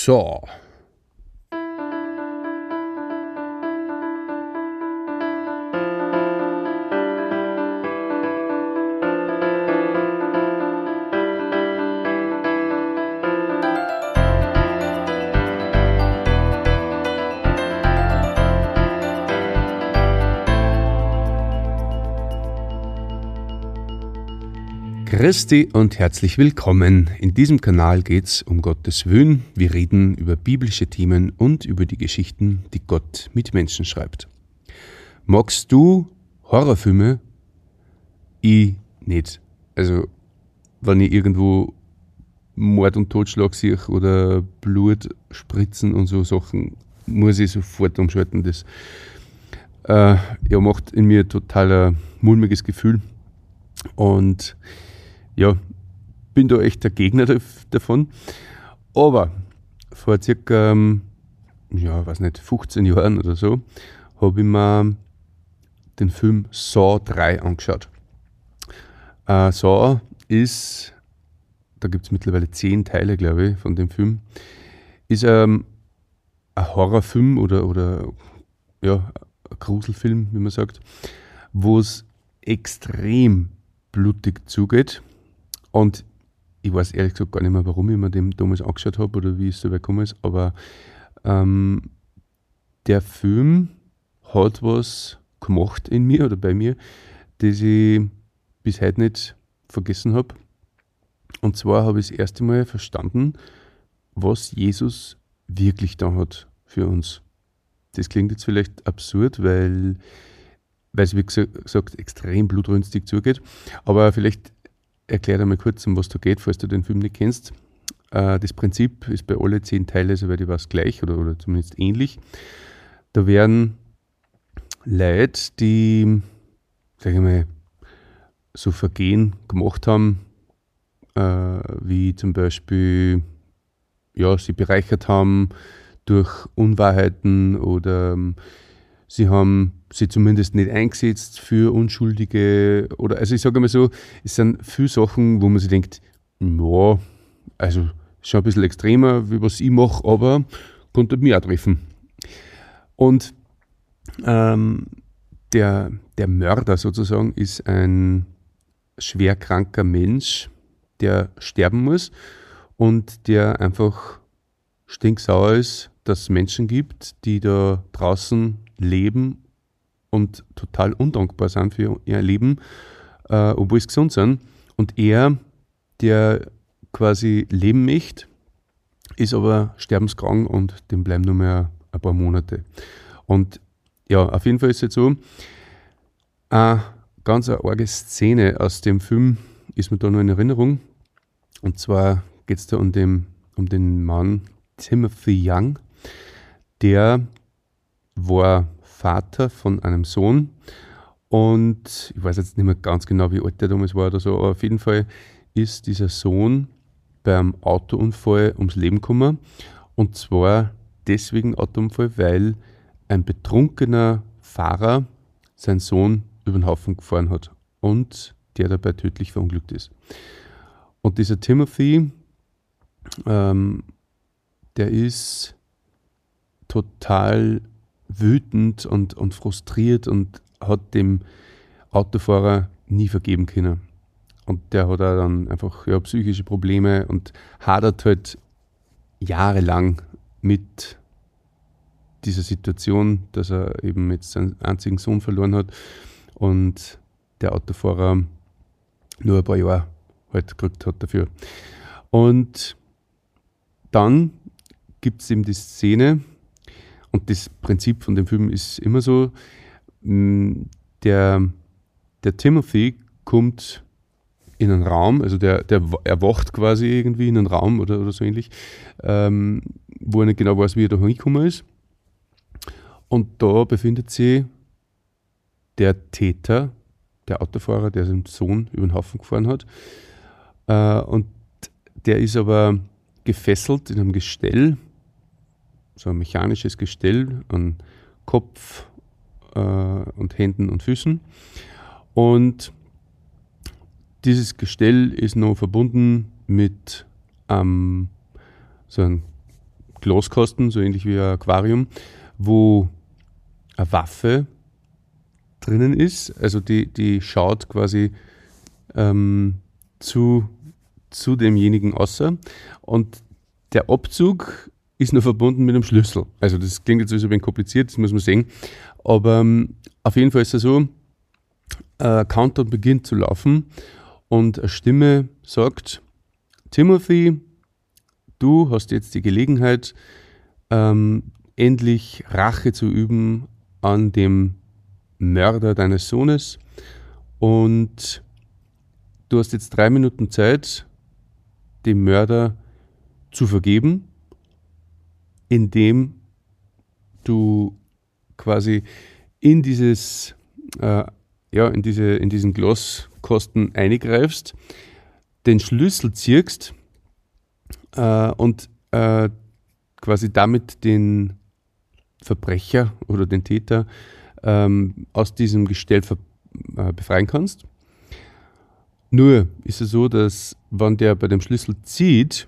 So. Christi und herzlich willkommen. In diesem Kanal geht es um Gottes Willen. Wir reden über biblische Themen und über die Geschichten, die Gott mit Menschen schreibt. Magst du Horrorfilme? Ich nicht. Also, wenn ich irgendwo Mord und Totschlag sehe oder Blut spritzen und so Sachen, muss ich sofort umschalten. Das äh, ja, macht in mir total ein mulmiges Gefühl. Und ja, bin da echt der Gegner davon. Aber vor circa, ähm, ja, weiß nicht, 15 Jahren oder so, habe ich mir den Film Saw 3 angeschaut. Äh, Saw ist, da gibt es mittlerweile zehn Teile, glaube ich, von dem Film, ist ähm, ein Horrorfilm oder, oder ja, ein Gruselfilm, wie man sagt, wo es extrem blutig zugeht. Und ich weiß ehrlich gesagt gar nicht mehr, warum ich mir den damals angeschaut habe oder wie es so weit gekommen ist, aber ähm, der Film hat was gemacht in mir oder bei mir, das ich bis heute nicht vergessen habe. Und zwar habe ich das erste Mal verstanden, was Jesus wirklich da hat für uns. Das klingt jetzt vielleicht absurd, weil, weil es, wie gesagt, extrem blutrünstig zugeht. Aber vielleicht erkläre einmal kurz, um was da geht, falls du den Film nicht kennst. Äh, das Prinzip ist bei alle zehn Teile, soweit ich weiß, gleich oder, oder zumindest ähnlich. Da werden Leute, die, sag ich mal, so Vergehen gemacht haben, äh, wie zum Beispiel, ja, sie bereichert haben durch Unwahrheiten oder ähm, sie haben sie zumindest nicht eingesetzt für Unschuldige oder also ich sage mal so, es sind viele Sachen, wo man sich denkt, ja, also schon ein bisschen extremer, wie was ich mache, aber konnte mich auch treffen. Und ähm, der, der Mörder sozusagen ist ein schwer kranker Mensch, der sterben muss und der einfach stinksauer ist, dass es Menschen gibt, die da draußen leben und total undankbar sind für ihr Leben, äh, obwohl sie gesund sind. Und er, der quasi leben möchte, ist aber sterbenskrank und dem bleiben nur mehr ein paar Monate. Und ja, auf jeden Fall ist es jetzt so, eine ganz eine arge Szene aus dem Film ist mir da noch in Erinnerung. Und zwar geht es da um den, um den Mann Timothy Young, der war Vater von einem Sohn und ich weiß jetzt nicht mehr ganz genau, wie alt der damals war oder so, aber auf jeden Fall ist dieser Sohn beim Autounfall ums Leben gekommen und zwar deswegen Autounfall, weil ein betrunkener Fahrer seinen Sohn über den Haufen gefahren hat und der dabei tödlich verunglückt ist. Und dieser Timothy, ähm, der ist total wütend und, und frustriert und hat dem Autofahrer nie vergeben können. Und der hat auch dann einfach ja, psychische Probleme und hadert halt jahrelang mit dieser Situation, dass er eben jetzt seinen einzigen Sohn verloren hat und der Autofahrer nur ein paar Jahre halt gekriegt hat dafür. Und dann gibt es eben die Szene, und das Prinzip von dem Film ist immer so, mm, der, der Timothy kommt in einen Raum, also der, der erwacht quasi irgendwie in einen Raum oder, oder so ähnlich, ähm, wo er nicht genau weiß, wie er da hingekommen ist. Und da befindet sich der Täter, der Autofahrer, der seinen Sohn über den Haufen gefahren hat. Äh, und der ist aber gefesselt in einem Gestell so ein mechanisches Gestell an Kopf äh, und Händen und Füßen. Und dieses Gestell ist noch verbunden mit ähm, so einem Glaskasten, so ähnlich wie ein Aquarium, wo eine Waffe drinnen ist. Also die, die schaut quasi ähm, zu, zu demjenigen außer. Und der Abzug ist nur verbunden mit einem Schlüssel. Also das klingt jetzt ein bisschen kompliziert, das muss man sehen. Aber ähm, auf jeden Fall ist es so, äh, Countdown beginnt zu laufen und eine Stimme sagt, Timothy, du hast jetzt die Gelegenheit, ähm, endlich Rache zu üben an dem Mörder deines Sohnes und du hast jetzt drei Minuten Zeit, dem Mörder zu vergeben, indem du quasi in dieses äh, ja, in, diese, in diesen Glaskosten eingreifst, den Schlüssel ziehst äh, und äh, quasi damit den Verbrecher oder den Täter ähm, aus diesem Gestell äh, befreien kannst. Nur ist es so, dass wenn der bei dem Schlüssel zieht,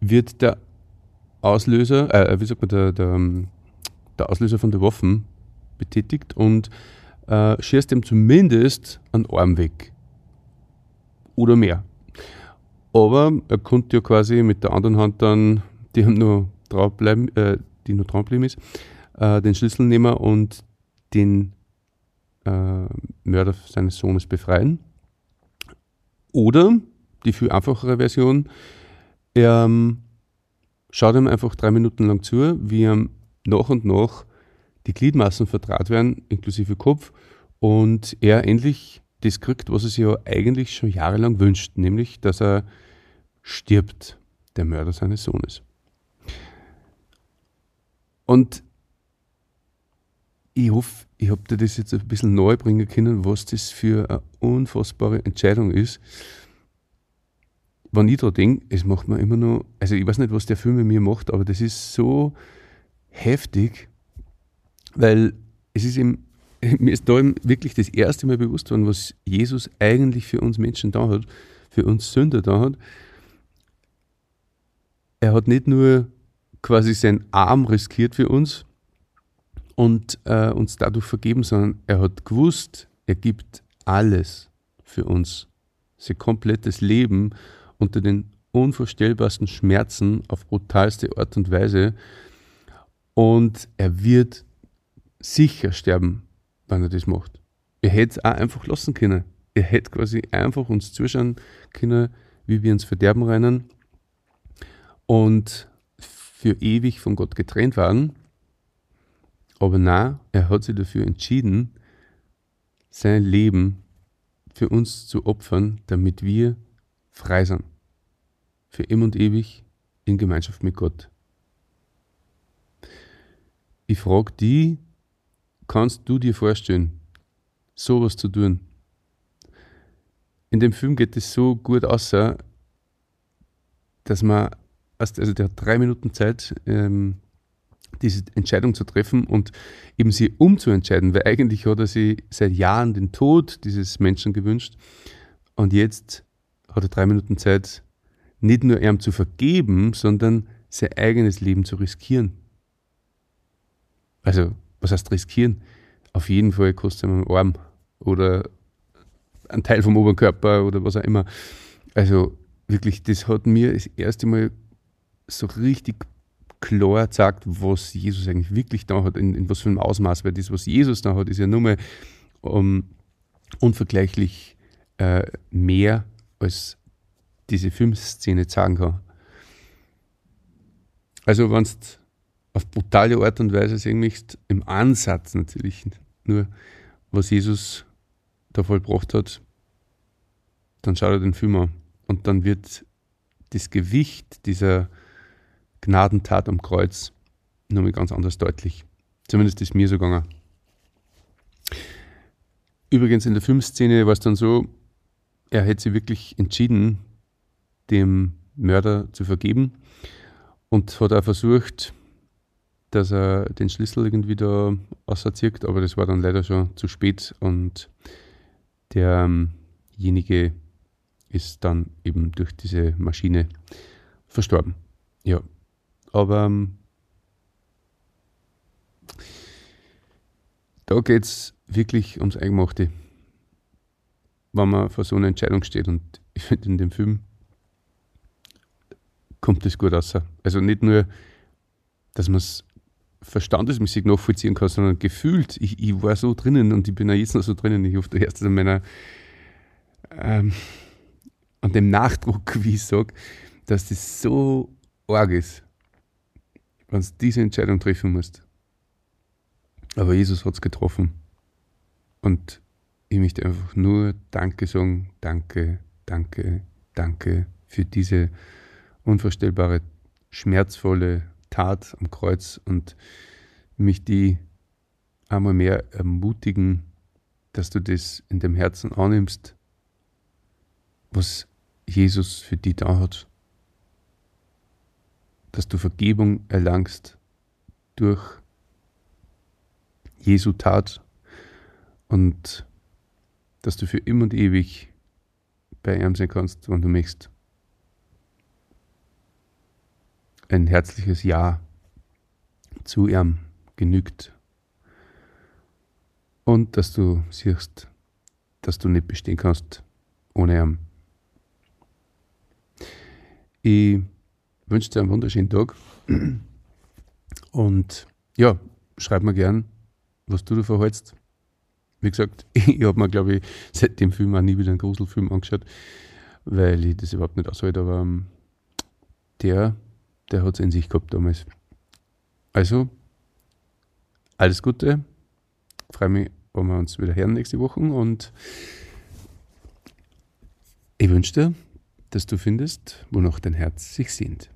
wird der Auslöser, äh, wie sagt man, der, der, der Auslöser von der Waffen betätigt und äh, schießt ihm zumindest einen Arm weg. Oder mehr. Aber er konnte ja quasi mit der anderen Hand dann, die haben nur draufbleiben, äh, die nur draufbleiben ist, äh, den Schlüssel nehmen und den äh, Mörder seines Sohnes befreien. Oder die viel einfachere Version, er ähm, schaut ihm einfach drei Minuten lang zu, wie er nach und nach die Gliedmaßen verdraht werden, inklusive Kopf, und er endlich das kriegt, was er sich ja eigentlich schon jahrelang wünscht, nämlich, dass er stirbt, der Mörder seines Sohnes. Und ich hoffe, ich habe dir das jetzt ein bisschen neu bringen können, was das für eine unfassbare Entscheidung ist. Wenn ich da denke, es macht mir immer noch, also ich weiß nicht, was der Film mit mir macht, aber das ist so heftig, weil es ist ihm, mir ist da wirklich das erste Mal bewusst worden, was Jesus eigentlich für uns Menschen da hat, für uns Sünder da hat. Er hat nicht nur quasi seinen Arm riskiert für uns und äh, uns dadurch vergeben, sondern er hat gewusst, er gibt alles für uns. Sein komplettes Leben unter den unvorstellbarsten Schmerzen auf brutalste Art und Weise. Und er wird sicher sterben, wenn er das macht. Er hätte es auch einfach lassen können. Er hätte quasi einfach uns zuschauen können, wie wir ins Verderben rennen und für ewig von Gott getrennt waren. Aber na, er hat sich dafür entschieden, sein Leben für uns zu opfern, damit wir frei sind. Für immer und ewig in Gemeinschaft mit Gott. Ich frage die, kannst du dir vorstellen, sowas zu tun? In dem Film geht es so gut aus, dass man, also der hat drei Minuten Zeit, ähm, diese Entscheidung zu treffen und eben sie umzuentscheiden, weil eigentlich hat er sich seit Jahren den Tod dieses Menschen gewünscht und jetzt hat er drei Minuten Zeit, nicht nur ihm zu vergeben, sondern sein eigenes Leben zu riskieren. Also, was heißt riskieren? Auf jeden Fall kostet er einen Arm oder ein Teil vom Oberkörper oder was auch immer. Also wirklich, das hat mir das erste Mal so richtig klar sagt, was Jesus eigentlich wirklich da hat, in, in was für einem Ausmaß, weil das, was Jesus da hat, ist ja nur mal um, unvergleichlich äh, mehr, als diese Filmszene zeigen kann. Also, wenn du auf brutale Art und Weise sehen möchtest, im Ansatz natürlich nur, was Jesus da vollbracht hat, dann schau dir den Film an. Und dann wird das Gewicht dieser Gnadentat am Kreuz nochmal ganz anders deutlich. Zumindest ist mir so gegangen. Übrigens in der Filmszene war es dann so, er hätte sich wirklich entschieden, dem Mörder zu vergeben und hat auch versucht, dass er den Schlüssel irgendwie da auserzieht, aber das war dann leider schon zu spät und derjenige ist dann eben durch diese Maschine verstorben. Ja, aber ähm, da geht es wirklich ums Eingemachte, wenn man vor so einer Entscheidung steht. Und ich finde, in dem Film kommt das gut raus. Also nicht nur, dass man es verstandesmäßig nachvollziehen kann, sondern gefühlt. Ich, ich war so drinnen und ich bin auch jetzt noch so drinnen. Ich hoffe, du hörst es an meiner, ähm, an dem Nachdruck, wie ich sage, dass das so arg ist, wenn du diese Entscheidung treffen musst. Aber Jesus hat es getroffen. Und ich möchte einfach nur Danke sagen, danke, danke, danke für diese unvorstellbare, schmerzvolle Tat am Kreuz und mich die einmal mehr ermutigen, dass du das in dem Herzen annimmst, was Jesus für dich da hat. Dass du Vergebung erlangst durch Jesu Tat und dass du für immer und ewig bei ihm sein kannst, wenn du möchtest. ein herzliches Ja zu ihm genügt. Und dass du siehst, dass du nicht bestehen kannst ohne ihn. Ich wünsche dir einen wunderschönen Tag. Und ja, schreib mir gern, was du davon hältst. Wie gesagt, ich habe mir, glaube ich, seit dem Film auch nie wieder einen Gruselfilm angeschaut, weil ich das überhaupt nicht aushalte. Aber ähm, der der hat es in sich gehabt damals. Also, alles Gute. freue mich, wenn wir uns wieder hören nächste Woche und ich wünsche dir, dass du findest, wonach dein Herz sich sehnt.